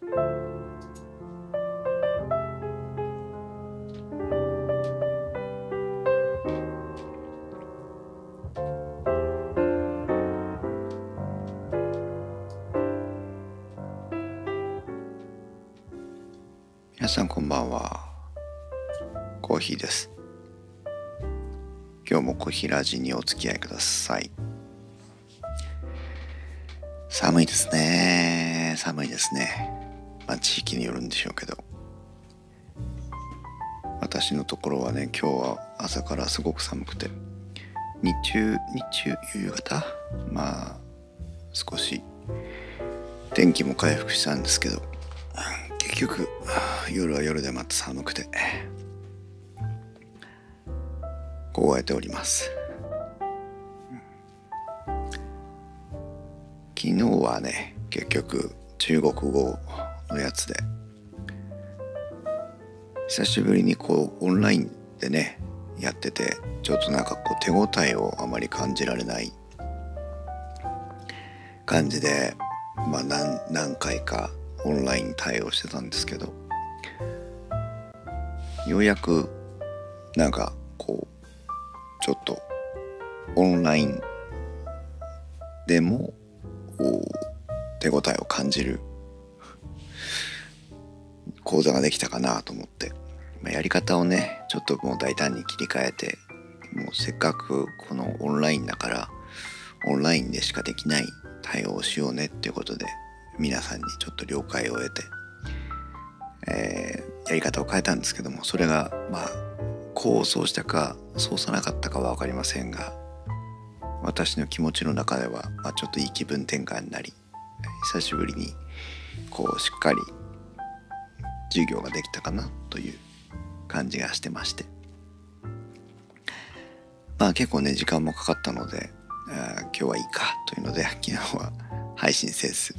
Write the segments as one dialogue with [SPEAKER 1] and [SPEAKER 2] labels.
[SPEAKER 1] 皆さんこんばんは。コーヒーです。今日もコーヒーラジにお付き合いください。寒いですね。寒いですね。まあ地域によるんでしょうけど。私のところはね今日は朝からすごく寒くて。日中日中夕方？まあ少し天気も回復したんですけど。結局夜は夜でまた寒くて。凍えております。昨日はね結局中国語のやつで。久しぶりにこうオンラインでねやっててちょっとなんかこう手応えをあまり感じられない感じでまあ何何回かオンライン対応してたんですけどようやくなんかこうちょっとオンラインでも手応えを感じる講座ができたかなと思って、まあ、やり方をねちょっともう大胆に切り替えてもうせっかくこのオンラインだからオンラインでしかできない対応をしようねっていうことで皆さんにちょっと了解を得て、えー、やり方を変えたんですけどもそれがまあ構想したかそうさなかったかは分かりませんが私の気持ちの中では、まあ、ちょっといい気分転換になり久しぶりにこうしっかり授業ができたかなという感じがしてまして。まあ結構ね時間もかかったので今日はいいかというので昨日は配信せず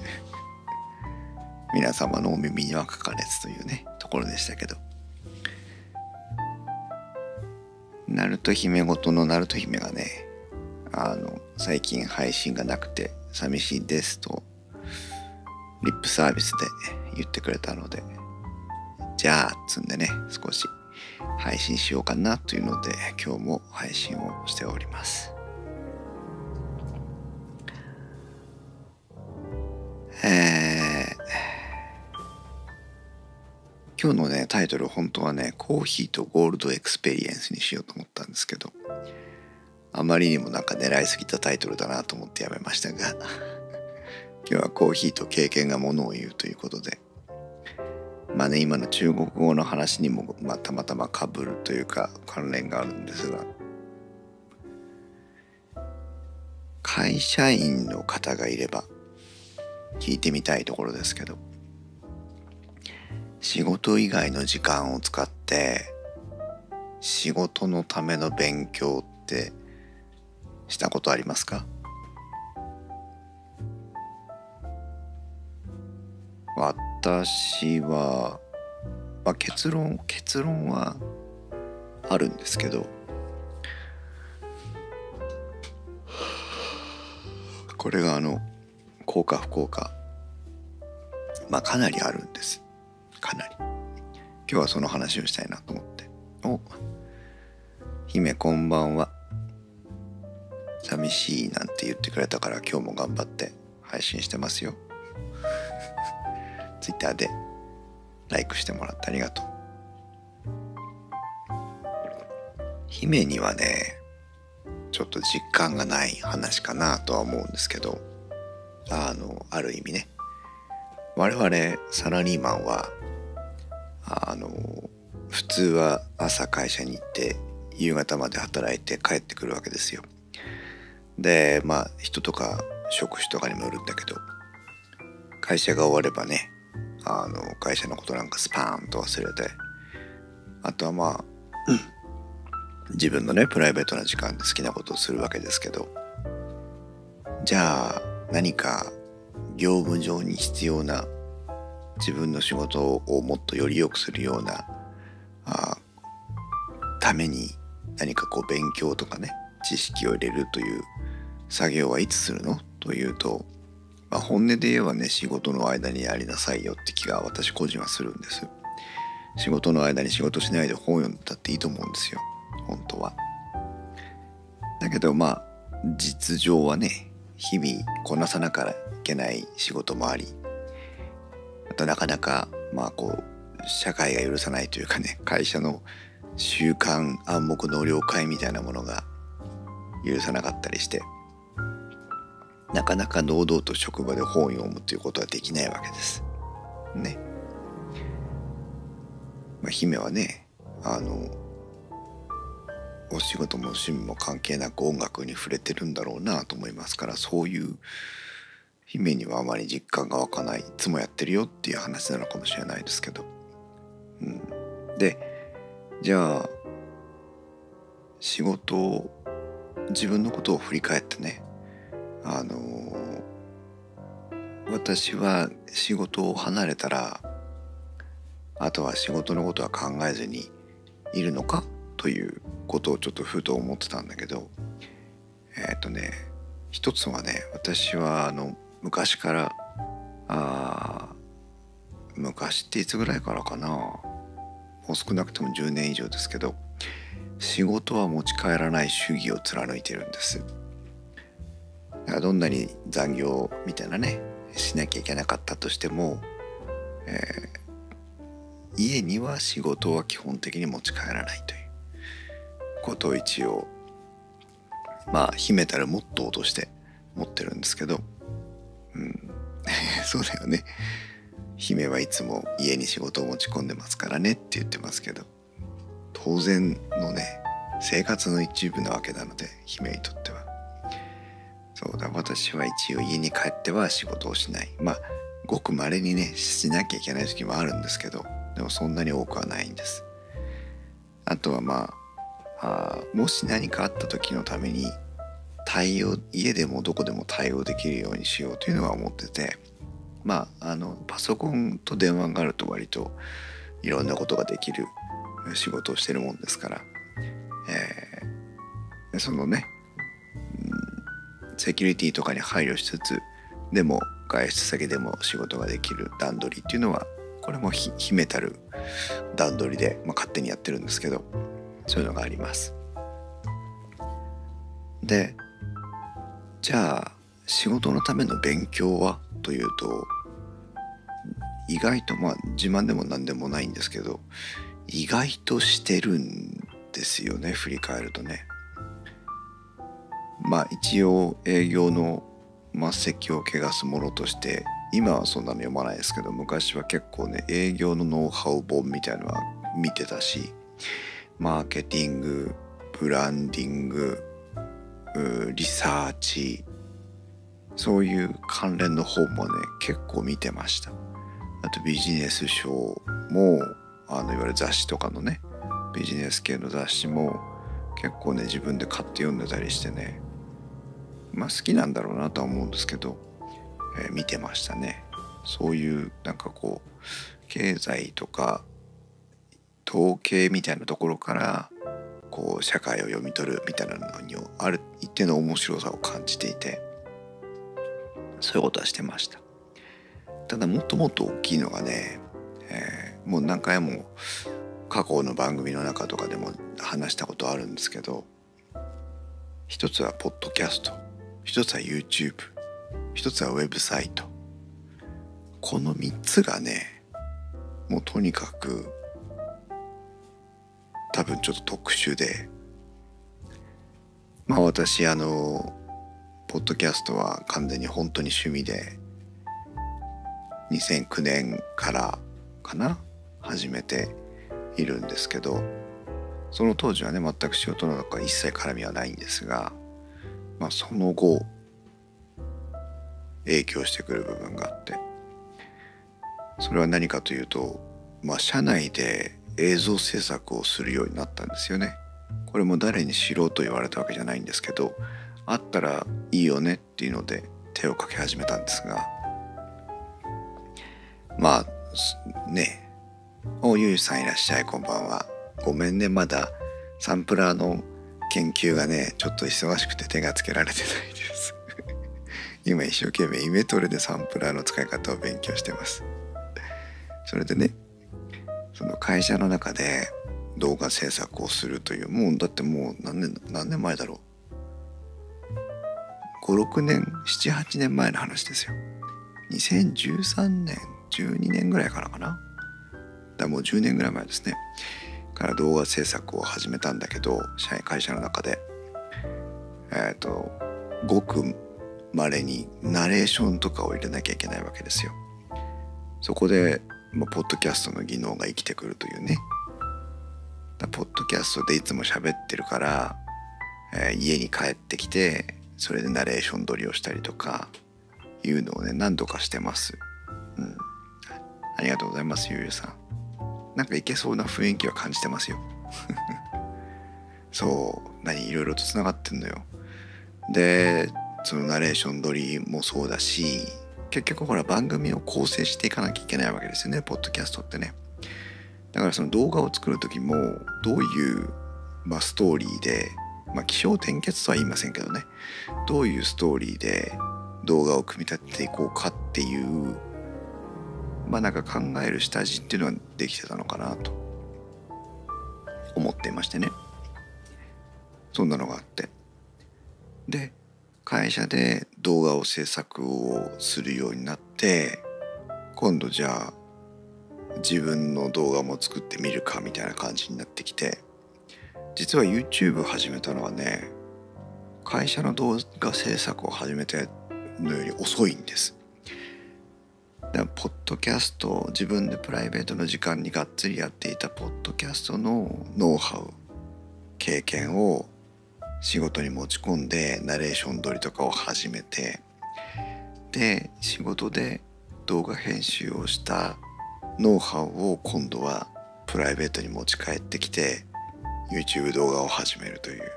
[SPEAKER 1] 皆様のお耳にはかかれずというねところでしたけど。ナルト姫ごとのナルト姫がねあの最近配信がなくて寂しいですとリップサービスで言ってくれたのでじゃあつんでね少し配信しようかなというので今日も配信をしております。えー、今日のねタイトル本当はねコーヒーと Gold Experience にしようと思ったんですけどあまりにもなんか狙いすぎたタイトルだなと思ってやめましたが今日はコーヒーと経験がものを言うということでまあね今の中国語の話にも、まあ、たまたまかぶるというか関連があるんですが。会社員の方がいれば聞いてみたいところですけど。仕事以外の時間を使って仕事のための勉強ってしたことありますか？私私は、まあ、結論結論はあるんですけど。これがあの効果不効果。まあかなりあるんです。かなり。今日はその話をしたいなと思って。お姫こんばんは。寂しいなんて言ってくれたから今日も頑張って配信してますよ。Twitter で like してもらってありがとう姫にはねちょっと実感がない話かなとは思うんですけどあのある意味ね我々サラリーマンはあの普通は朝会社に行って夕方まで働いて帰ってくるわけですよ。でまあ人とか職種とかにもよるんだけど会社が終わればねあの会社のことなんかスパーンと忘れて。あとはまあ、うん、自分のねプライベートな時間で好きなことをするわけですけど。じゃあ何か業務上に必要な自分の仕事をもっとより良くするようなあために何かこう勉強とかね知識を入れるという作業はいつするの？というとまあ、本音で言えばね仕事の間にやりなさいよって気が私個人はするんです。仕事の間に仕事しないで本読んでたっていいと思うんですよ。本当は。だけどまあ実情はね日々こなさなきゃいけない仕事もありあとなかなかまあこう社会が許さないというかね会社の習慣暗黙の了解みたいなものが許さなかったりしてなかなか堂々と職場で本を読むということはできないわけです。ね。まあ、姫はねあのお仕事も趣味も関係なく音楽に触れてるんだろうなと思いますからそういう姫にはあまり実感が湧かないいつもやってるよっていう話なのかもしれないですけど、うん、でじゃあ仕事を自分のことを振り返ってねあの私は仕事を離れたらあとは仕事のことは考えずにいるのかということをちょっとふと思ってたんだけどえっ、ー、とね一つはね私はあの昔からあ昔っていつぐらいからかなもう少なくとも10年以上ですけど仕事は持ち帰らない主義を貫いてるんです。どんなに残業みたいなねしなきゃいけなかったとしても、えー、家には仕事は基本的に持ち帰らないという。ことを一応まあ秘めたるモットーとして持ってるんですけど、うん、そうだよね。姫はいつも家に仕事を持ち込んでますからねって言ってますけど当然のね生活の一部なわけなので姫にとっては。そうだ私は一応家に帰っては仕事をしない。まあごくまれにねしなきゃいけない時もあるんですけどでもそんなに多くはないんです。あとはまあもし何かあった時のために対応家でもどこでも対応できるようにしようというのは思っててまああのパソコンと電話があると割といろんなことができる仕事をしてるもんですから、えー、そのね、セキュリティとかに配慮しつつでも外出先でも仕事ができる段取りっていうのはこれも秘めたる段取りで、まあ、勝手にやってるんですけどそういうのがあります。でじゃあ仕事のための勉強はというと意外とまあ自慢でも何でもないんですけど意外としてるんですよね振り返るとね。まあ一応営業の末席を汚すものとして今はそんなの読まないですけど昔は結構ね営業のノウハウ本みたいのは見てたしマーケティングブランディングリサーチそういう関連の本もね結構見てました。あとビジネス書もあのいわゆる雑誌とかのねビジネス系の雑誌も結構ね自分で買って読んでたりしてねまあ好きなんだろうなとは思うんですけど、えー、見てましたね。そういうなんかこう経済とか統計みたいなところからこう社会を読み取るみたいなのにある一定の面白さを感じていてそういうことはしてました。ただもっともっと大きいのがね、えー、もう何回も過去の番組の中とかでも話したことあるんですけど一つはポッドキャスト。一つは YouTube 一つはウェブサイト。この3つがねもうとにかく多分ちょっと特殊で。まあ私あのポッドキャストは完全に本当に趣味で2009年からかな始めているんですけどその当時はね全く仕事の中一切絡みはないんですが、まあ、その後影響してくる部分があって。それは何かというとまあ社内で映像制作をするようになったんですよね。これも誰にしろと言われたわけじゃないんですけどあったらいいよねっていうので手をかけ始めたんですが。まあね。おゆうさんいらっしゃいこんばんは。ごめんねまだ。サンプラーの研究がねちょっと忙しくて手がつけられてないです。今一生懸命イメトレでサンプラーの使い方を勉強してます。それでねその会社の中で動画制作をするというもうだってもう何年何年前だろう。56年78年前の話ですよ。2013年12年ぐらいからかな。だからもう10年ぐらい前ですね。から動画制作を始めたんだけど社員会社の中でえっ、ー、とごくまれにナレーションとかを入れなきゃいけないわけですよそこで、まあ、ポッドキャストの技能が生きてくるというねポッドキャストでいつも喋ってるから、えー、家に帰ってきてそれでナレーション撮りをしたりとかいうのをね何度かしてます。うん。ありがとうございます、ゆうゆうさん。なんかいけそうな雰囲気は感じてますよ。そう、何いろいろとつながってんのよ。で、そのナレーション撮りもそうだし、結局ほら番組を構成していかなきゃいけないわけですよね、ポッドキャストってね。だからその動画を作る時もどういう、まあ、ストーリーで、まあ、気象転結とは言いませんけどねどういうストーリーで動画を組み立てていこうかっていうまあなんか考える下地っていうのはできてたのかなと。思っていましてね。そんなのがあって。で会社で動画を制作をするようになって今度じゃあ自分の動画も作ってみるかみたいな感じになってきて実は YouTube 始めたのはね会社の動画制作を始めてのより遅いんです。だポッドキャスト自分でプライベートの時間にがっつりやっていたポッドキャストのノウハウ経験を仕事に持ち込んでナレーション撮りとかを始めてで仕事で動画編集をしたノウハウを今度はプライベートに持ち帰ってきて YouTube 動画を始めるという。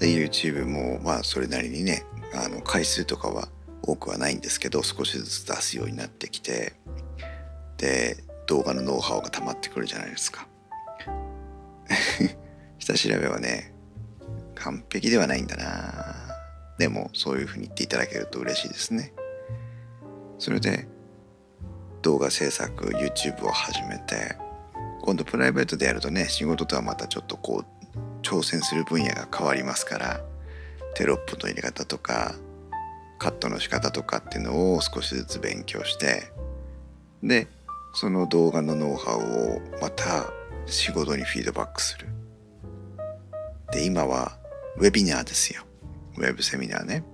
[SPEAKER 1] で YouTube もまあそれなりにねあの回数とかは多くはないんですけど少しずつ出すようになってきてで動画のノウハウが溜まってくるじゃないですか。下調べはね完璧ではないんだな。でもそういうふうに言っていただけると嬉しいですね。それで動画制作 YouTube を始めて今度プライベートでやるとね仕事とはまたちょっとこう挑戦する分野が変わりますからテロップの入れ方とかカットの仕方とかっていうのを少しずつ勉強してでその動画のノウハウをまた仕事にフィードバックする。で今はウェビナーですよ。ウェブセミナーね。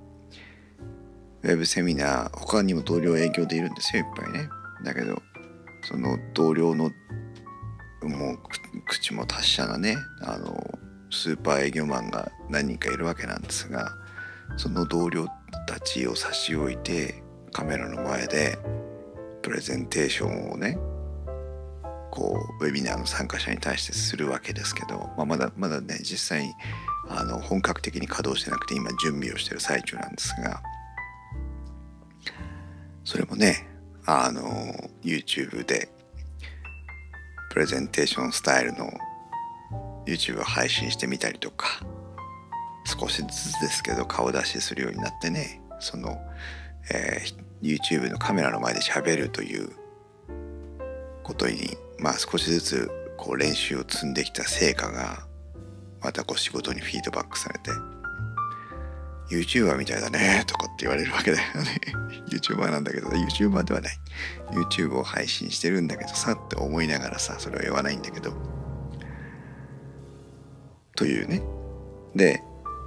[SPEAKER 1] ウェブセミナー他にも同僚営業でいるんですよいっぱいね。だけどその同僚のもう口も達者なねあのスーパー営業マンが何人かいるわけなんですがその同僚たちを差し置いてカメラの前でプレゼンテーションをねこうウェビナーの参加者に対してするわけですけど、まあ、まだまだね実際にあの本格的に稼働してなくて今準備をしてる最中なんですがそれもねあの YouTube でプレゼンテーションスタイルの YouTube を配信してみたりとか少しずつですけど顔出しするようになってねその、えー、YouTube のカメラの前で喋るということにまあ少しずつこう練習を積んできた成果がまたこう仕事にフィードバックされて YouTuber みたいだねとかって言われるわけだよね。YouTuber なんだけど YouTuber ではない。YouTube を配信してるんだけどさって思いながらさそれは言わないんだけど。というね。で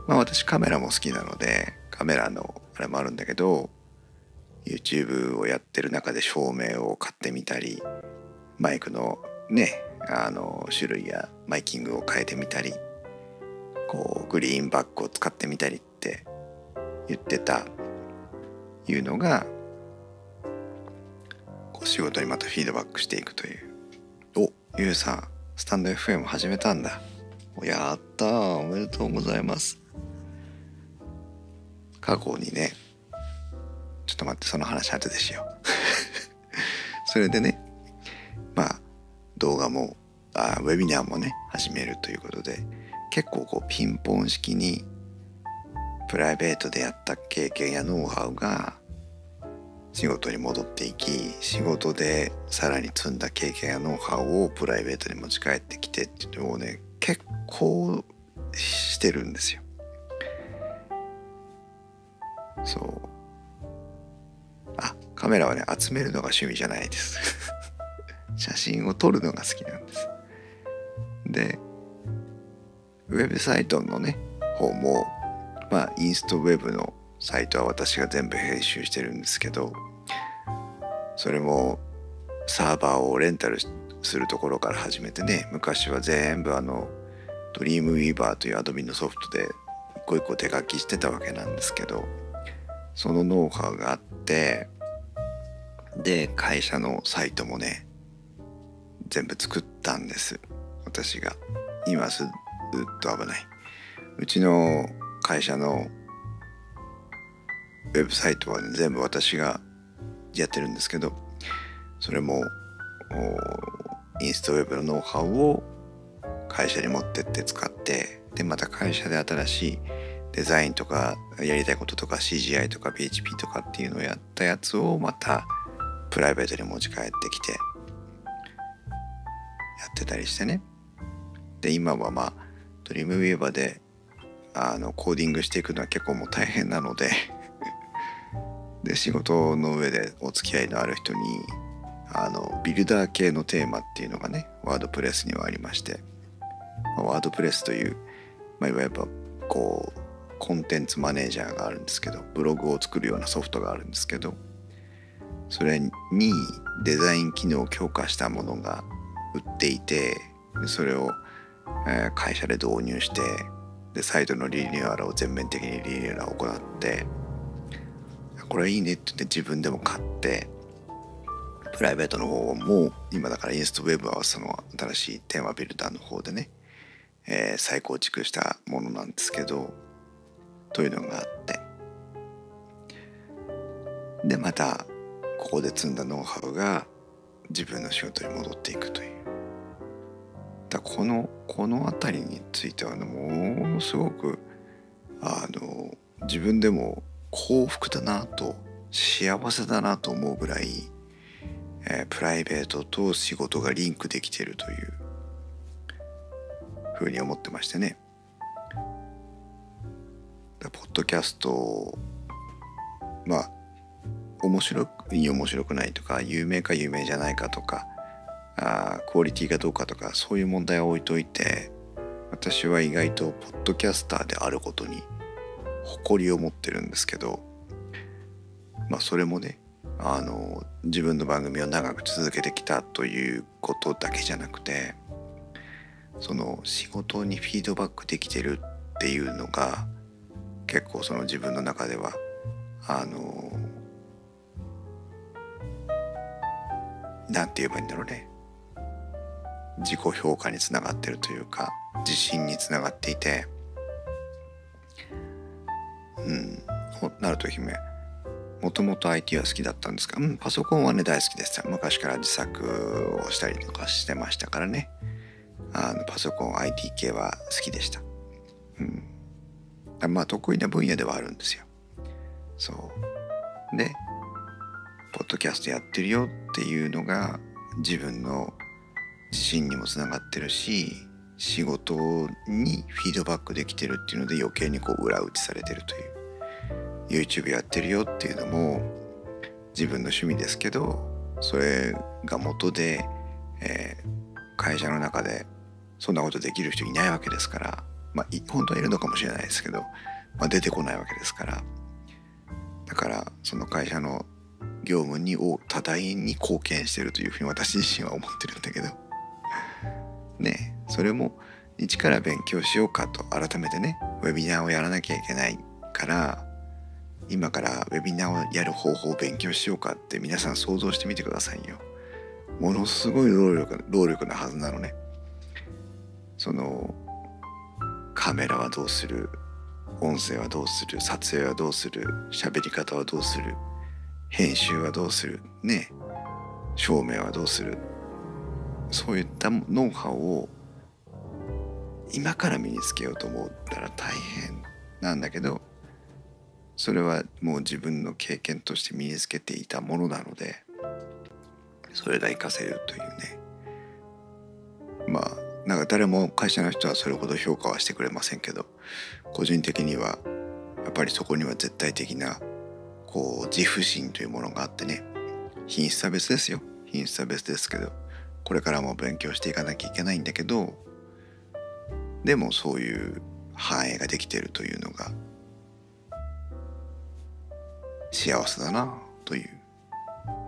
[SPEAKER 1] まあ私カメラも好きなのでカメラのあれもあるんだけど YouTube をやってる中で照明を買ってみたりマイクのねあの種類やマイキングを変えてみたりこうグリーンバックを使ってみたりって言ってたいうのがこう仕事にまたフィードバックしていくという。おゆうさんスタンド FM 始めたんだ。やったおめでとうございます。過去にねちょっと待ってその話後でしよう。それでねまあ動画もあウェビナーもね始めるということで結構こうピンポン式にプライベートでやった経験やノウハウが仕事に戻っていき仕事でさらに積んだ経験やノウハウをプライベートに持ち帰ってきてっていうのをね結構してるんですよ。そう。あカメラはね集めるのが趣味じゃないです。写真を撮るのが好きなんです。でウェブサイトのね方もまあインストウェブのサイトは私が全部編集してるんですけどそれもサーバーをレンタルするところから始めてね昔は全部あのドリームウィーバーというアドビのソフトで一個一個手書きしてたわけなんですけどそのノウハウがあってで会社のサイトもね全部作ったんです。私が。今すっと危ない。うちの会社のウェブサイトは、ね、全部私がやってるんですけどそれもインストウェブのノウハウを会社に持ってって使ってでまた会社で新しいデザインとかやりたいこととか CGI とか PHP とかっていうのをやったやつをまたプライベートに持ち帰ってきてやってたりしてね。で今はまあドリームウィーバーであのコーディングしていくのは結構もう大変なので で仕事の上でお付き合いのある人にあのビルダー系のテーマっていうのがねワードプレスにはありましてワードプレスという、まあ、いわゆるこうコンテンツマネージャーがあるんですけどブログを作るようなソフトがあるんですけどそれにデザイン機能を強化したものが売っていてそれを、え会社で導入してでサイトのリニューアルを全面的にリニューアルを行ってこれいいねって言って自分でも買ってプライベートの方も今だからインストウェブはその新しいテーマビルダーの方でね、えー、再構築したものなんですけどというのがあって。でまたここで積んだノウハウが自分の仕事に戻っていくという。だこのこの辺りについては、ね、ものすごくあの自分でも幸福だなと幸せだなと思うぐらい、えー、プライベートと仕事がリンクできてるというふうに思ってましてね。ポッドキャストまあ面白くいい面白くないとか有名か有名じゃないかとかあクオリティがどうかとかそういう問題は置いといて私は意外とポッドキャスターであることに誇りを持ってるんですけどまあそれもねあの自分の番組を長く続けてきたということだけじゃなくてその仕事にフィードバックできてるっていうのが結構その自分の中ではあのなんて言えばいいんだろうね。自己評価につながってるというか自信につながっていて。うん。なると姫もともと IT は好きだったんですが、うん、パソコンはね大好きです昔から自作をしたりとかしてましたからね。あのパソコン IT 系は好きでした。うん。まあ得意な分野ではあるんですよ。そう。でポッドキャストやってるよっていうのが自分の自信にもつながってるし仕事にフィードバックできてるっていうので余計にこう裏打ちされてるという。YouTube やってるよっていうのも自分の趣味ですけどそれが元で、えー、会社の中でそんなことできる人いないわけですからまあ本当はいるのかもしれないですけど、まあ、出てこないわけですからだからその会社の業務にを多大に貢献してるというふうに私自身は思ってるんだけど ねそれも一から勉強しようかと改めてねウェビナーをやらなきゃいけないから今からウェビナーをやる方法を勉強しようかって皆さん想像してみてくださいよ。ものすごい労力労力なはずなのね。そのカメラはどうする？音声はどうする？撮影はどうする？喋り方はどうする？編集はどうする？ね。照明はどうする？そういったノウハウを今から身につけようと思ったら大変なんだけどそれはもう自分の経験として身につけていたものなのでそれが活かせるというね。まあなんか誰も会社の人はそれほど評価はしてくれませんけど個人的にはやっぱりそこには絶対的なこう自負心というものがあってね。品質は別ですよ。品質は別ですけどこれからも勉強していかなきゃいけないんだけどでもそういう反映ができてるというのが幸せだなという。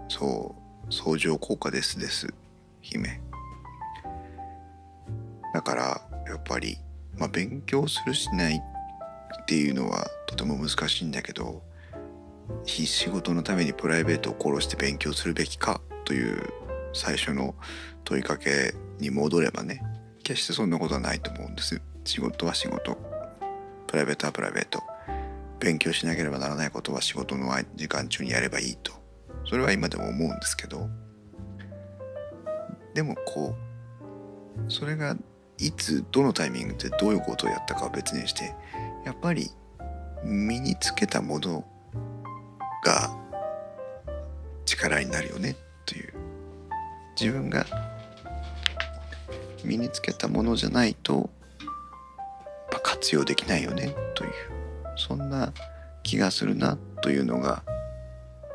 [SPEAKER 1] そう相乗効果ですです。姫。だからやっぱり、まあ、勉強するしないっていうのはとても難しいんだけど仕事のためにプライベートを殺して勉強するべきかという最初の問いかけに戻ればね決してそんなことはないと思うんです。仕事は仕事。プライベートはプライベート。勉強しなければならないことは仕事の時間中にやればいいと。それは今でも思うんですけど。でもこうそれがいつどのタイミングでどういうことをやったかは別にしてやっぱり身につけたものが力になるよねという。自分が身につけたものじゃないと活用できないよねという。そんな気がするなというのが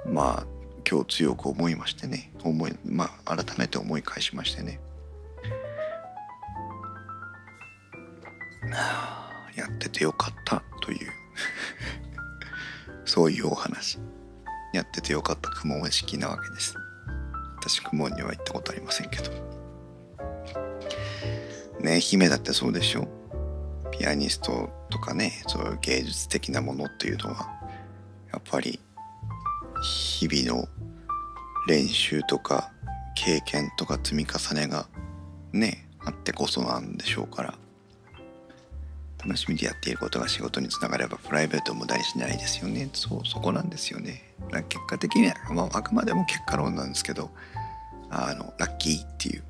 [SPEAKER 1] まあ今日強く思いましてね。思いまあ改めて思い返しましてね。やっててよかったという。そういうお話。やっててよかった。雲模式なわけです。私雲には行ったことありませんけど。ねえ姫だってそうでしょ。ピアニストとかねそういう芸術的なものっていうのはやっぱり日々の練習とか経験とか積み重ねがねあってこそなんでしょうから楽しみでやっていることが仕事につながればプライベートを無駄にしないですよね。そうそこなんですよね。結果的には、まあ、あくまでも結果論なんですけどあのラッキーっていう。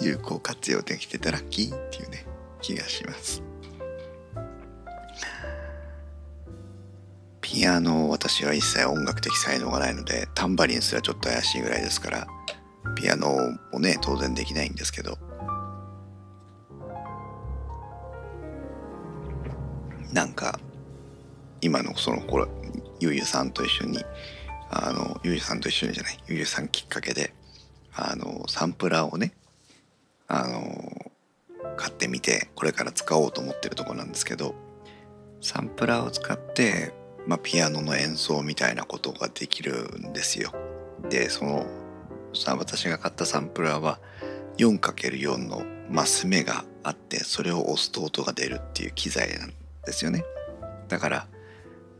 [SPEAKER 1] 有効活用できてたラッキーっていうね気がします。ピアノ私は一切音楽的才能がないのでタンバリンすらちょっと怪しいぐらいですからピアノもね当然できないんですけど。なんか今のその頃ゆうゆさんと一緒にあのゆうゆさんと一緒にじゃないゆうゆさんきっかけであのサンプラーをねあの買ってみてこれから使おうと思ってるとこなんですけどサンプラーを使って、まあ、ピアノの演奏みたいなことができるんですよ。でそのさ私が買ったサンプラーは 4×4 のマス目があってそれを押すと音が出るっていう機材なんですよね。だから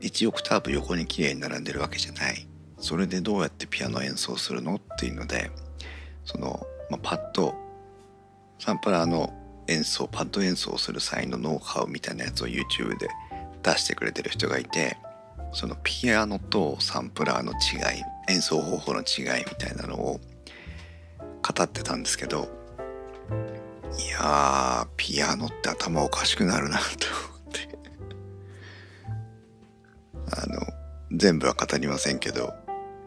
[SPEAKER 1] 1オクターブ横に綺麗に並んでるわけじゃない。それでどうやってピアノ演奏するのっていうのでその、まあ、パッドサンプラーの演奏パッド演奏する際のノウハウみたいなやつを YouTube で出してくれてる人がいてそのピアノとサンプラーの違い演奏方法の違いみたいなのを語ってたんですけどいやピアノって頭おかしくなるなと思って。あの全部は語りませんけど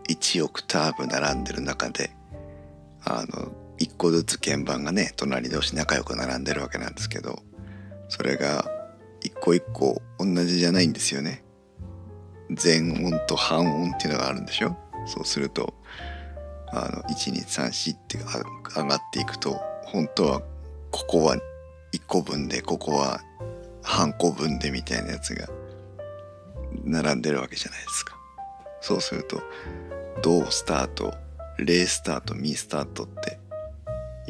[SPEAKER 1] 1オクターブ並んでる中であの1個ずつ鍵盤がね隣同士仲良く並んでるわけなんですけどそれが一個一個同じじゃないんですよね。全音と半音っていうのがあるんでしょ？そうするとあの1234って上がっていくと本当はここは1個分でここは半個分でみたいなやつが並んでるわけじゃないですか。そうするとドスタートレスタートミスタートって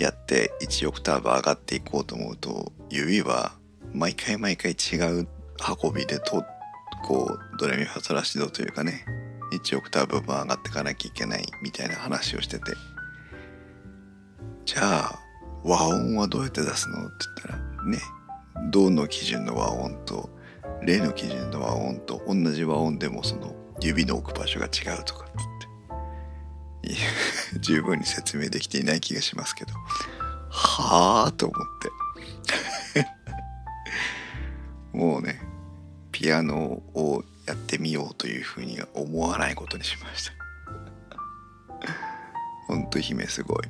[SPEAKER 1] やって1オクターブ上がっていこうと思うと指は毎回毎回違う運びでとこうドレミファソラシドというかね1オクターブ分上がっていかなきゃいけないみたいな話をしてて。じゃあ和音はどうやって出すのって言ったらね銅の基準の和音と例の基準の和音と同じ和音でもその指の置く場所が違うとかって言って。十分に説明できていない気がしますけど。はあと思って。もうねピアノをやってみようというふうには思わないことにしました。ほんと姫すごい。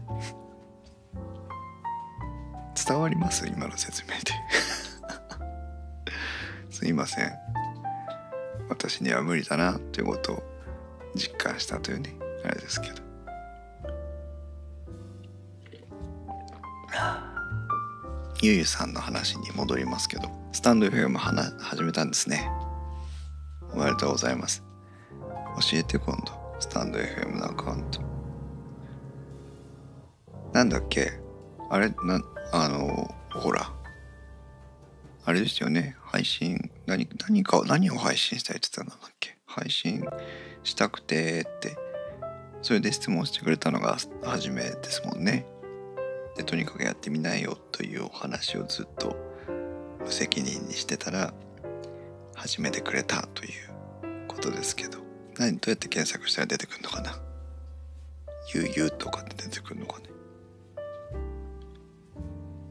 [SPEAKER 1] 伝わります？今の説明で。すいません。私には無理だなということを実感したというね。あれですけど。ゆゆさんの話に戻りますけどスタンド FM 始めたんですね。おめでとうございます。教えて今度。スタンド FM のアカウント。なんだっけ？あれ？なあのほら。あれですよね。配信。何何か何を配信したいって言ったんだっけ？配信したくてって。それで質問してくれたのが初めですもんね。でとにかくやってみないよというお話をずっと無責任にしてたら始めてくれたということですけど。何どうやって検索したら出てくるのかな？ゆうゆうとかって出てくるのかね？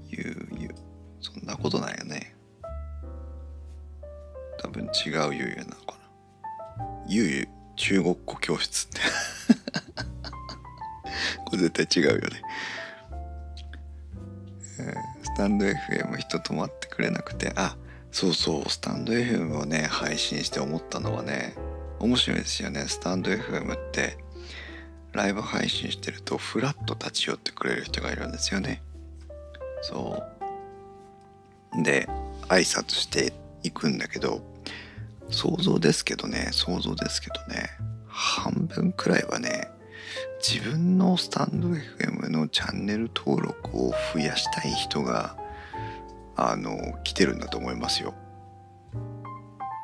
[SPEAKER 1] ゆうゆうそんなことないよね。多分違うゆうゆうなのかな。ゆうゆう中国語教室って。これ絶対違うよね。スタンド FM 人止まってくれなくてあそうそうスタンド FM をね配信して思ったのはね面白いですよね。スタンド FM ってライブ配信してるとフラッと立ち寄ってくれる人がいるんですよね。そう。で挨拶していくんだけど想像ですけどね想像ですけどね半分くらいはね自分のスタンド FM のチャンネル登録を増やしたい人があの来てるんだと思いますよ。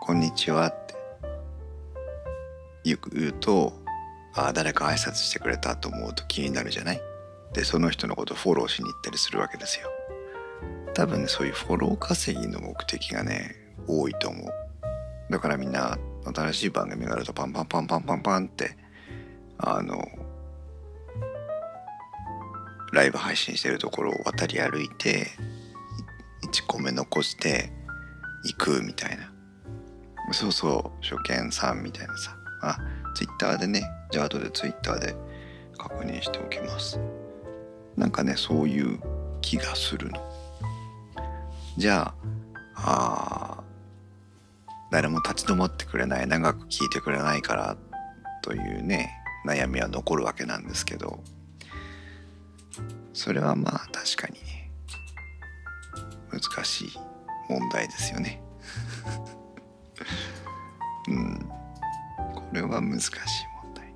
[SPEAKER 1] こんにちはってよく言うとあ誰か挨拶してくれたと思うと気になるじゃない？でその人のことフォローしに行ったりするわけですよ。多分ねそういうフォロー稼ぎの目的がね多いと思う。だからみんな新しい番組があるとパンパンパンパンパンパンってあのライブ配信してるところを渡り歩いて1個目残して行くみたいな。そうそう初見さんみたいなさ。あツイッターでねじゃあ後でツイッターで確認しておきます。なんかねそういう気がするの。じゃああ誰も立ち止まってくれない長く聞いてくれないからというね悩みは残るわけなんですけど。それはまあ確かにね難しい問題ですよね うんこれは難しい問題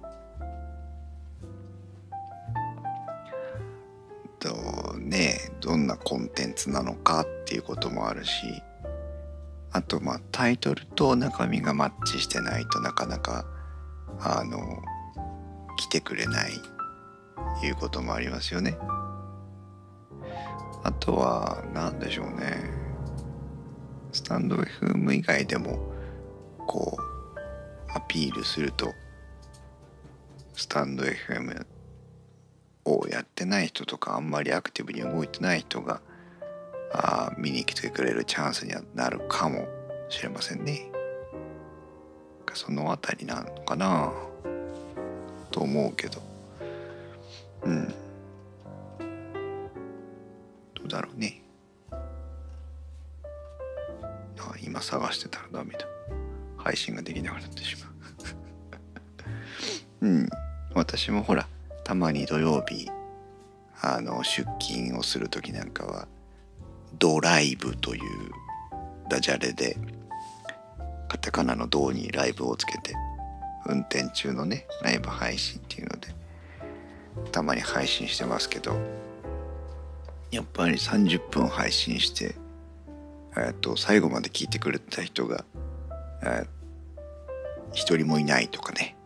[SPEAKER 1] とねどんなコンテンツなのかっていうこともあるしあとまあタイトルと中身がマッチしてないとなかなかあの来てくれないいうこともありますよね。あとは何でしょうね。スタンド FM 以外でもこうアピールするとスタンド FM をやってない人とかあんまりアクティブに動いてない人があ見に来てくれるチャンスにはなるかもしれませんね。その辺りなのかなと思うけど。うん。だろうね。あ今探してたらダメだ。配信ができなくなってしまう。うん。私もほらたまに土曜日あの出勤をする時なんかはドライブというダジャレでカタカナの銅にライブをつけて運転中のねライブ配信っていうのでたまに配信してますけどやっぱり30分配信してえっと最後まで聞いてくれた人がえ一人もいないとかね。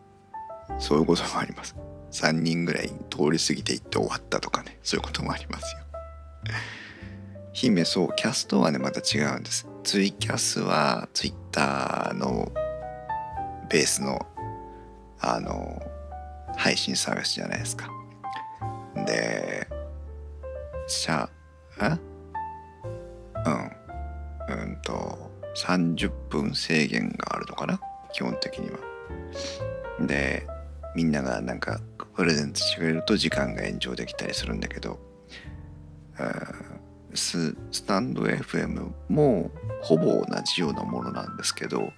[SPEAKER 1] そういうこともあります。3人ぐらい通り過ぎていって終わったとかね。そういうこともありますよ。姫そうキャストはねまた違うんです。ツイキャスはツイッターのベースのあの配信サービスじゃないですか。でしゃえ？うん。うんと30分制限があるのかな？基本的には。でみんながなんかプレゼントしてくれると時間が延長できたりするんだけどススタンド FM もほぼ同じようなものなんですけど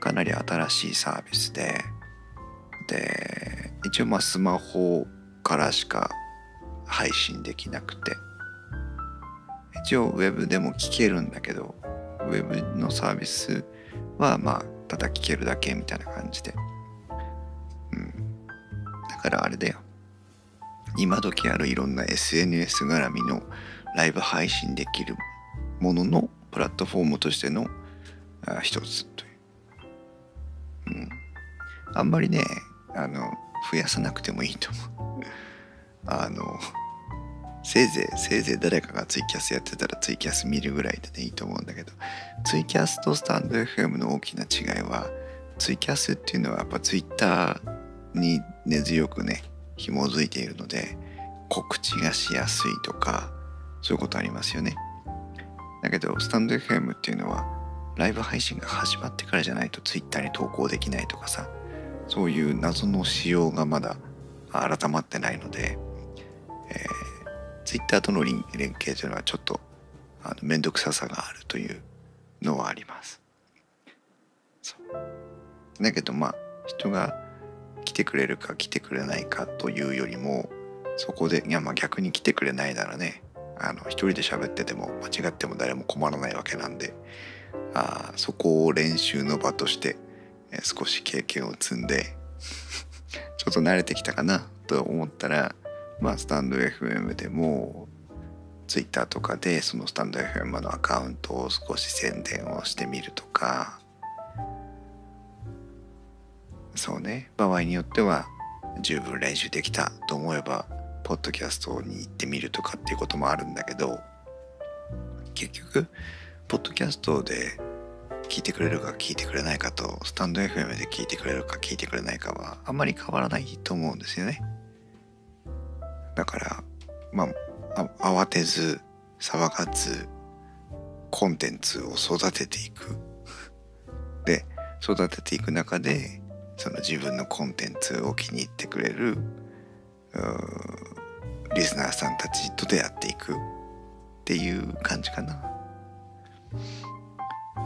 [SPEAKER 1] かなり新しいサービスでで一応まあスマホからしか配信できなくて。一応ウェブでも聞けるんだけどウェブのサービスはまあただ聞けるだけみたいな感じで。うん。だからあれだよ。今時あるいろんな SNS 絡みのライブ配信できるもののプラットフォームとしての一つという、うん、あんまりねあの増やさなくてもいいと思う。あのせいぜいせいぜい誰かがツイキャスやってたらツイキャス見るぐらいでねいいと思うんだけどツイキャスとスタンド FM の大きな違いはツイキャスっていうのはやっぱツイッターに根強くね紐づいているので告知がしやすいとかそういうことありますよね。だけどスタンド FM っていうのはライブ配信が始まってからじゃないとツイッターに投稿できないとかさそういう謎の仕様がまだ改まってないので、えー、ツイッターとの連携というのはちょっとあの面倒くささがあるというのはあります。だけどまあ人が来てくれるか来てくれないかというよりもそこでいやまあ逆に来てくれないならねあの一人で喋ってても間違っても誰も困らないわけなんであそこを練習の場として、え少し経験を積んで ちょっと慣れてきたかなと思ったらまあスタンド FM でも Twitter とかでそのスタンド FM のアカウントを少し宣伝をしてみるとか。そうね。場合によっては十分練習できたと思えばポッドキャストに行ってみるとかっていうこともあるんだけど結局ポッドキャストで聞いてくれるか聞いてくれないかとスタンド FM で聞いてくれるか聞いてくれないかはあんまり変わらないと思うんですよね。だからまあ慌てず騒がずコンテンツを育てていく。で育てていく中でその自分のコンテンツを気に入ってくれるリスナーさんたちと出会っていく。っていう感じかな。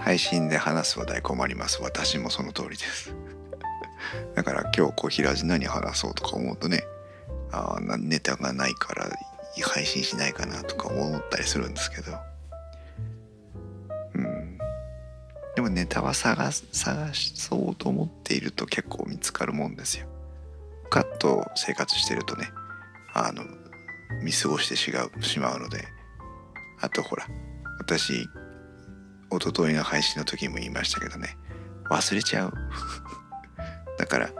[SPEAKER 1] 配信で話す話題困ります。私もその通りです。だから今日こう平地何話そうとか思うとねあネタがないから配信しないかなとか思ったりするんですけど。うん。でもネタは探探そうと思っていると結構見つかるもんですよ。カット生活してるとねあの見過ごしてしまうので。あとほら私一昨日の配信の時も言いましたけどね忘れちゃう。だから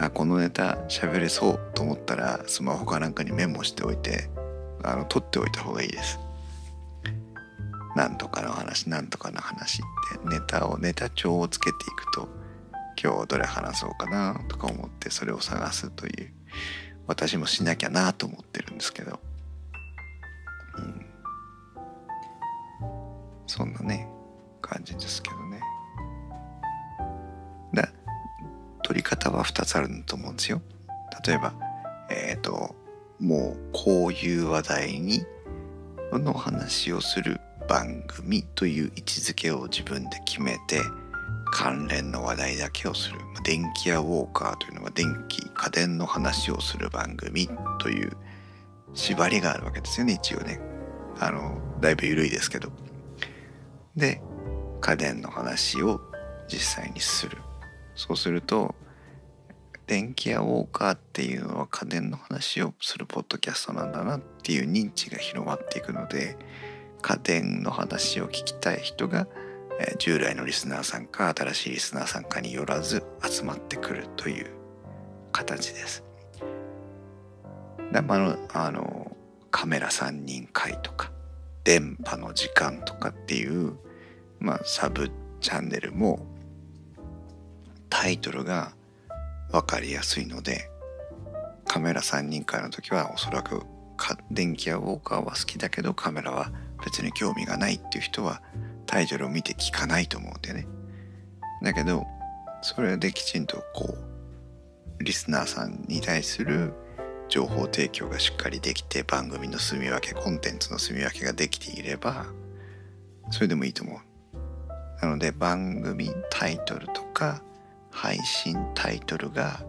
[SPEAKER 1] あこのネタ喋れそうと思ったらスマホかなんかにメモしておいてあの撮っておいた方がいいです。なんとかの話なんとかの話ってネタをネタ帳をつけていくと今日どれ話そうかなとか思ってそれを探すという私もしなきゃなと思ってるんですけど、うん、そんなね感じですけど。2つあると思うんですよ。例えばえっ、ー、ともうこういう話題にの話をする番組という位置づけを自分で決めて関連の話題だけをする。電気屋ウォーカーというのは電気家電の話をする番組という縛りがあるわけですよね一応ね。あのだいぶ緩いですけど。で家電の話を実際にする。そうすると電気屋ウォーカーっていうのは家電の話をするポッドキャストなんだなっていう認知が広まっていくので家電の話を聞きたい人が、え、従来のリスナーさんか新しいリスナーさんかによらず集まってくるという形です。でまあ、あのカメラ3人会とか電波の時間とかっていう、まあ、サブチャンネルもタイトルが分かりやすいのでカメラ3人会の時はおそらく電気やウォーカーは好きだけどカメラは別に興味がないっていう人はタイトルを見て聞かないと思うんだよね。だけどそれできちんとこうリスナーさんに対する情報提供がしっかりできて番組の住み分けコンテンツの住み分けができていればそれでもいいと思う。なので番組タイトルとか配信タイトルが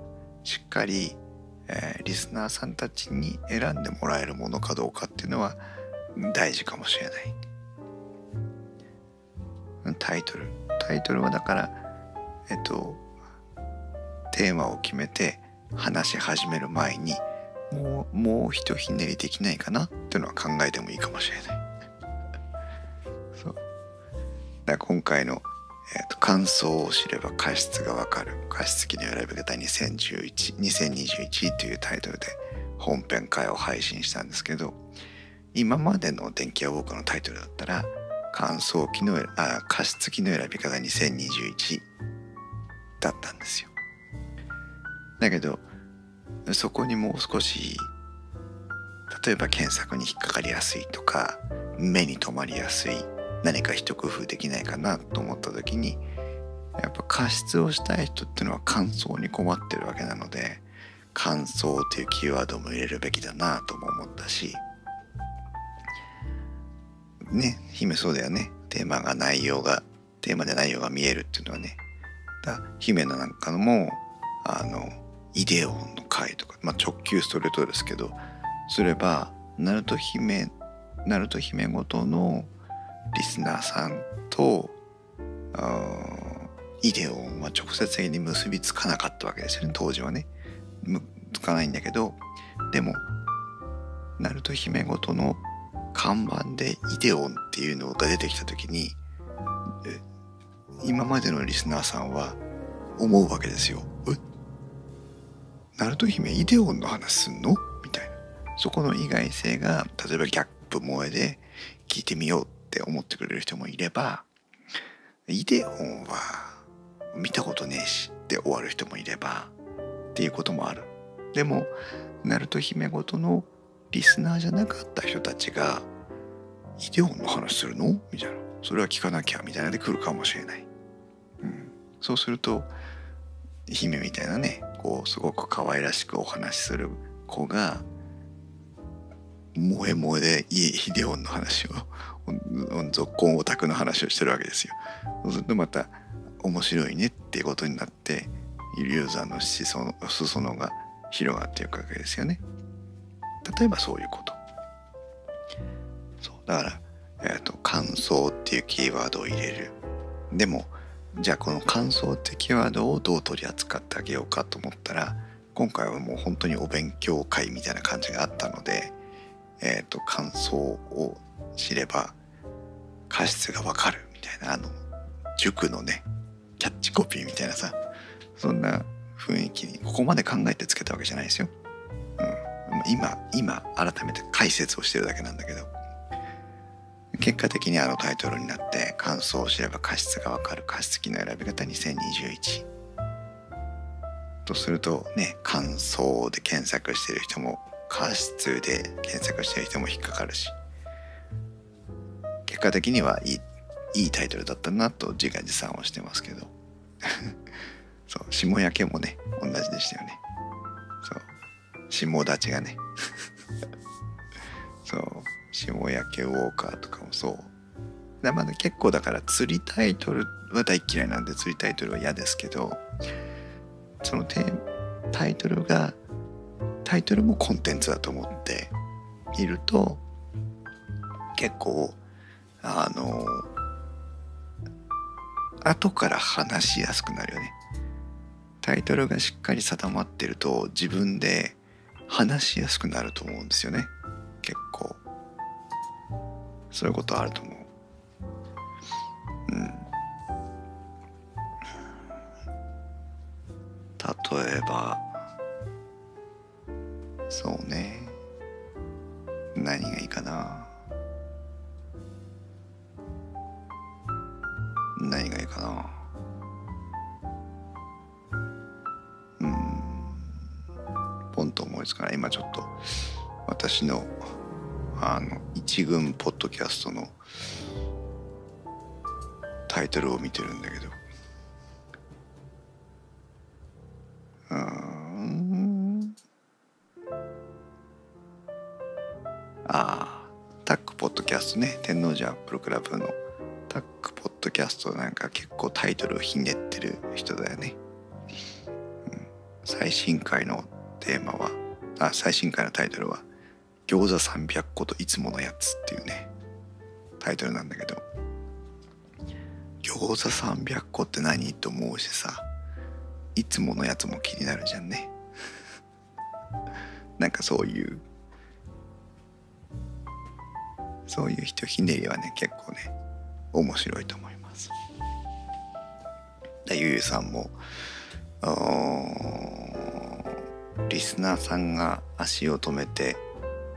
[SPEAKER 1] しっかり、えー、リスナーさんたちに選んでもらえるものかどうかっていうのは大事かもしれない。タイトル。タイトルはだから、えっと、テーマを決めて話し始める前にもう、もうひとひねりできないかなっていうのは考えてもいいかもしれない。そう。だから今回のえーと、感想を知れば過失がわかる。加湿器の選び方2011 2021というタイトルで本編会を配信したんですけど今までの電気屋ウォークのタイトルだったら乾燥機のあ加湿器の選び方2021だったんですよ。だけどそこにもう少し例えば検索に引っかかりやすいとか目に留まりやすい何か一工夫できないかなと思った時にやっぱ加湿をしたい人っていうのは乾燥に困ってるわけなので乾燥っていうキーワードも入れるべきだなとも思ったしね姫そうだよね。テーマが内容がテーマで内容が見えるっていうのはねだ姫のなんかのもあのイデオンの回とか、まあ、直球ストレートですけどすればナルト姫ナルト姫ごとのリスナーさんとイデオンは直接的に結びつかなかったわけですよね。当時はね。つかないんだけど。でもナルト姫ごとの看板でイデオンっていうのが出てきた時に今までのリスナーさんは思うわけですよ。え？ナルト姫イデオンの話すんの？みたいな。そこの意外性が例えばギャップ萌えで聞いてみようって思ってくれる人もいればイデオンは見たことねえしって終わる人もいればっていうこともある。でもナルト姫ごとのリスナーじゃなかった人たちがイデオンの話するの？みたいな。それは聞かなきゃみたいなで来るかもしれない、うん、そうすると姫みたいなねこうすごく可愛らしくお話しする子が萌え萌えでいいヒデオンの話を続婚オタクの話をしてるわけですよ。そうするとまた面白いねっていうことになってユーザーの思想の裾野が広がっていくわけですよね。例えばそういうこと。そうだから、えーと、感想っていうキーワードを入れる。でもじゃあこの感想ってキーワードをどう取り扱ってあげようかと思ったら今回はもう本当にお勉強会みたいな感じがあったので、えーと感想を知れば過失がわかるみたいなあの塾のねキャッチコピーみたいなさそんな雰囲気にここまで考えてつけたわけじゃないですよ。うん、今今改めて解説をしてるだけなんだけど。結果的にあのタイトルになって感想を知れば過失がわかる加湿器の選び方2021とするとね感想で検索してる人も過失で検索してる人も引っかかるし。結果的にはいいいいタイトルだったなと自画自賛をしてますけど。そう下焼けもね同じでしたよね。そう。下立ちがね。そう。下焼けウォーカーとかもそう。だまだ結構だから釣りタイトルは大嫌いなんで釣りタイトルは嫌ですけどそのタイトルがタイトルもコンテンツだと思っていると結構あの後から話しやすくなるよね。タイトルがしっかり定まってると自分で話しやすくなると思うんですよね。結構。そういうことあると思う。うん。例えばそうね。何がいいかな。一軍ポッドキャストのタイトルを見てるんだけど。うん。ああタックポッドキャストね。天王寺アップルクラブのタックポッドキャストなんか結構タイトルをひねってる人だよね、うん、最新回のテーマはあ最新回のタイトルは「餃子300個といつものやつ」っていうねタイトルなんだけど。餃子300個って何と思うしさいつものやつも気になるじゃんね。なんかそういうそういう人ひねりはね結構ね面白いと思います。でゆうゆうさんもリスナーさんが足を止めて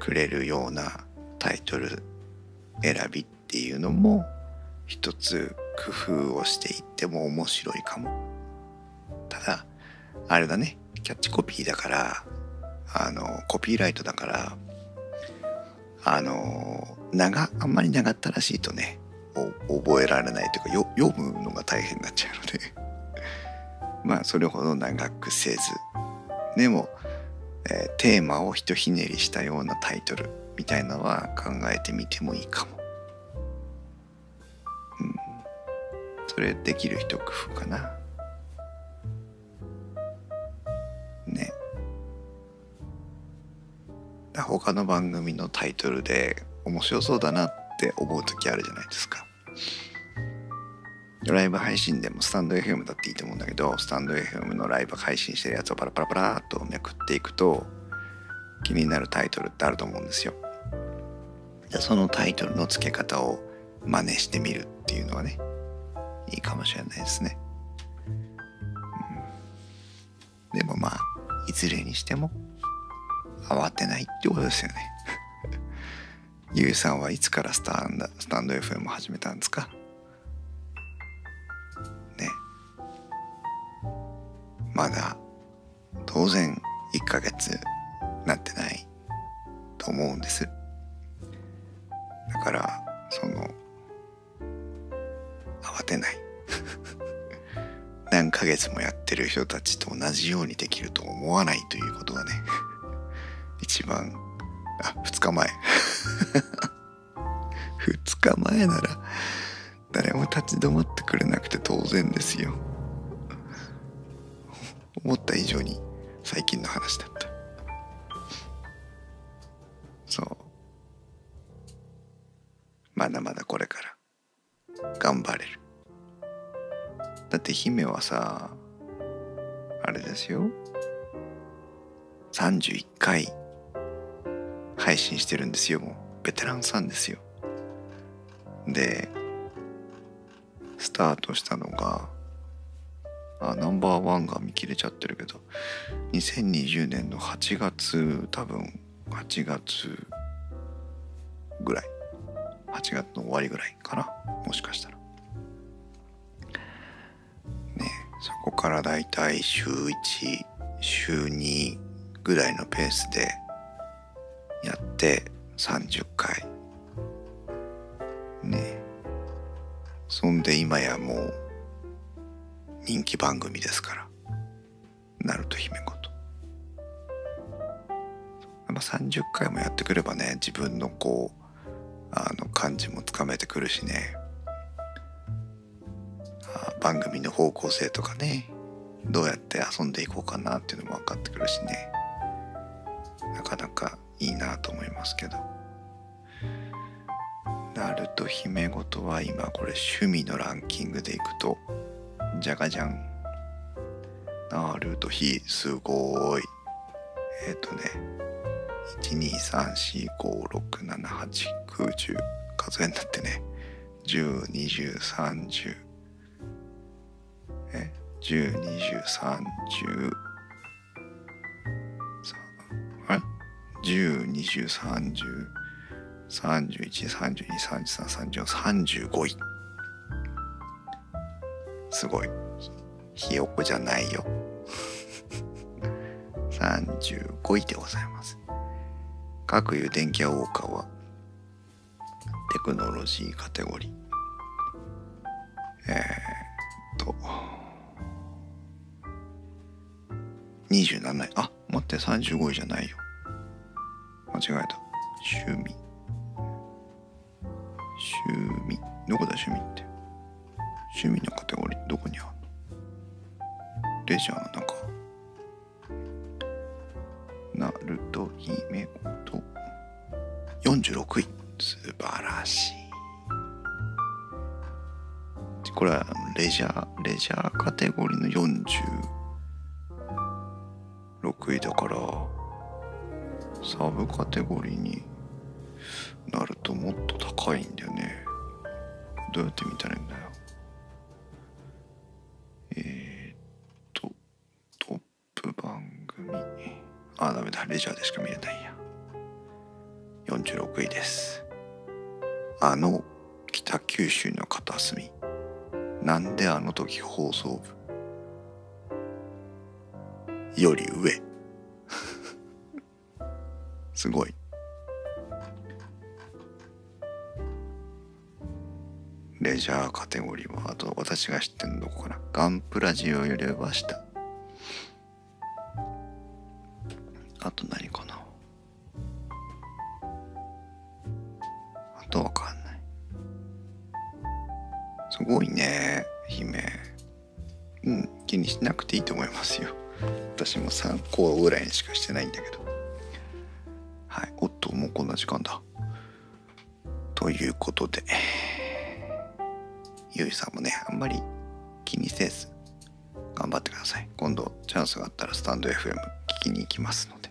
[SPEAKER 1] くれるようなタイトル選びっていうのも一つ工夫をしていっても面白いかも。ただあれだね。キャッチコピーだからあのコピーライトだからあの長あんまり長ったらしいとね覚えられないというか読むのが大変になっちゃうので。まあそれほど長くせず。でも、えー、テーマをひとひねりしたようなタイトルみたいなのは考えてみてもいいかも。うん。それできる人工夫かな。ね。他の番組のタイトルで面白そうだなって思う時あるじゃないですか。ライブ配信でもスタンド FM だっていいと思うんだけど、スタンド FM のライブ配信してるやつをパラパラパラっとめくっていくと、気になるタイトルってあると思うんですよ。でそのタイトルの付け方を真似してみるっていうのはね、いいかもしれないですね。うん、でもまあ、いずれにしても、慌てないってことですよね。ゆうさんはいつからスタンスタンド FM 始めたんですか？まだ当然1ヶ月なってないと思うんです。だからその慌てない。何ヶ月もやってる人たちと同じようにできると思わないということがね一番あ2日前。2日前なら誰も立ち止まってくれなくて当然ですよ。思った以上に最近の話だった。そう。まだまだこれから。頑張れる。だって姫はさあれですよ。31回配信してるんですよ。もうベテランさんですよ。でスタートしたのがあナンバーワンが見切れちゃってるけど2020年の8月多分8月ぐらい8月の終わりぐらいかなもしかしたら。ねそこからだいたい週1週2ぐらいのペースでやって30回。ね。そんで今やもう人気番組ですから。ナルト姫子と。まあ30回もやってくればね自分のこうあの感じもつかめてくるしね。番組の方向性とかねどうやって遊んでいこうかなっていうのも分かってくるしね。なかなかいいなと思いますけど。ナルト姫ごとは今これ趣味のランキングでいくとじゃがじゃんナルトヒすごい。えっ、ー、とね12345678910数えになってね。102030え？102030あれ？102030 3132333435位。すごい。ひよこじゃないよ。35位でございます。各有電気屋ウォーカーはテクノロジーカテゴリー。えー、っと27位。あ待って35位じゃないよ。間違えた。趣味。趣味。どこだ趣味って？趣味のカテゴリーどこにある？のレジャーの中ナルト姫こと46位。素晴らしい。これはレジャーレジャーカテゴリーの46位だからサブカテゴリーになるともっと高いんだよね。どうやって見たらいいんだよ。レジャーでしか見れないや。46位です。あの北九州の片隅。なんであの時放送部。より上。すごい。レジャーカテゴリーはあと私が知ってるのどこかな。ガンプラジオよりは下。と何かな。あとわかんない。すごいね姫。うん気にしなくていいと思いますよ。私も3個ぐらいにしかしてないんだけど。はいおっともうこんな時間だ。ということでゆいさんもねあんまり気にせず頑張ってください。今度チャンスがあったらスタンド FM 聞きに行きますので。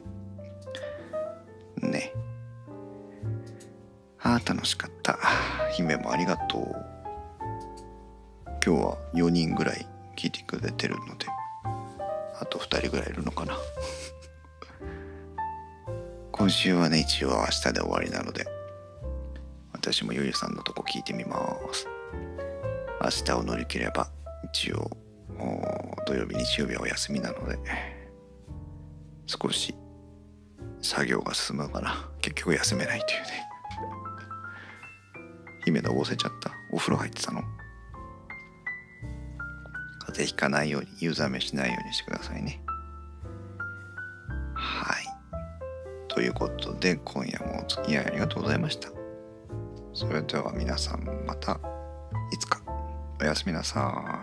[SPEAKER 1] 今週はね一応明日で終わりなので私もゆいさんのとこ聞いてみます。明日を乗り切れば一応土曜日日曜日はお休みなので少し作業が進むかな結局休めないというね。姫のぼせちゃった。お風呂入ってたの。風邪ひかないように湯冷めしないようにしてくださいね。いうことで今夜もお付き合いありがとうございました。それでは皆さんまたいつか。おやすみなさい。